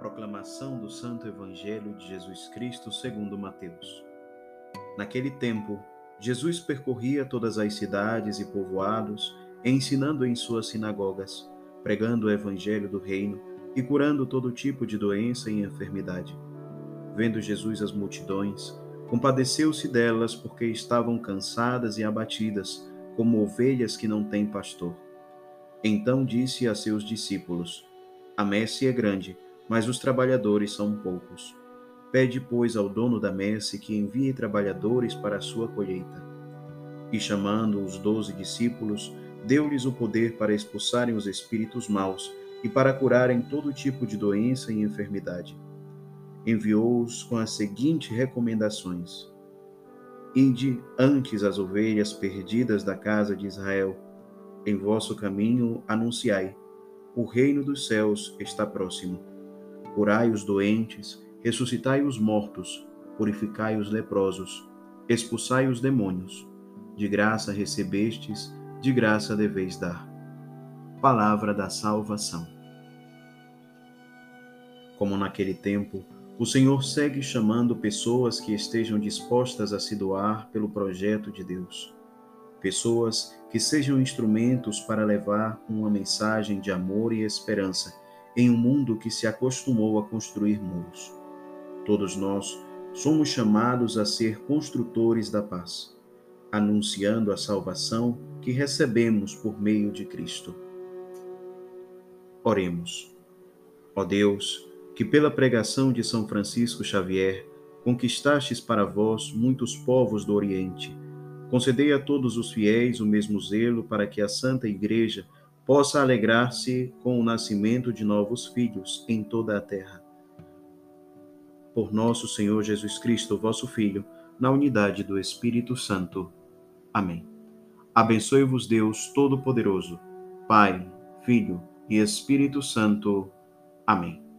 Proclamação do Santo Evangelho de Jesus Cristo segundo Mateus. Naquele tempo, Jesus percorria todas as cidades e povoados, ensinando em suas sinagogas, pregando o evangelho do reino e curando todo tipo de doença e enfermidade. Vendo Jesus as multidões, compadeceu-se delas porque estavam cansadas e abatidas, como ovelhas que não têm pastor. Então disse a seus discípulos: A messe é grande, mas os trabalhadores são poucos. Pede, pois, ao dono da messe que envie trabalhadores para a sua colheita. E chamando os doze discípulos, deu-lhes o poder para expulsarem os espíritos maus e para curarem todo tipo de doença e enfermidade. Enviou-os com as seguintes recomendações: Ide antes as ovelhas perdidas da casa de Israel. Em vosso caminho anunciai: o reino dos céus está próximo curai os doentes, ressuscitai os mortos, purificai os leprosos, expulsai os demônios. De graça recebestes, de graça deveis dar. Palavra da salvação. Como naquele tempo, o Senhor segue chamando pessoas que estejam dispostas a se doar pelo projeto de Deus. Pessoas que sejam instrumentos para levar uma mensagem de amor e esperança em um mundo que se acostumou a construir muros. Todos nós somos chamados a ser construtores da paz, anunciando a salvação que recebemos por meio de Cristo. Oremos. Ó Deus, que pela pregação de São Francisco Xavier conquistastes para vós muitos povos do Oriente, concedei a todos os fiéis o mesmo zelo para que a Santa Igreja possa alegrar-se com o nascimento de novos filhos em toda a terra. Por nosso Senhor Jesus Cristo, vosso Filho, na unidade do Espírito Santo. Amém. Abençoe-vos Deus Todo-Poderoso, Pai, Filho e Espírito Santo. Amém.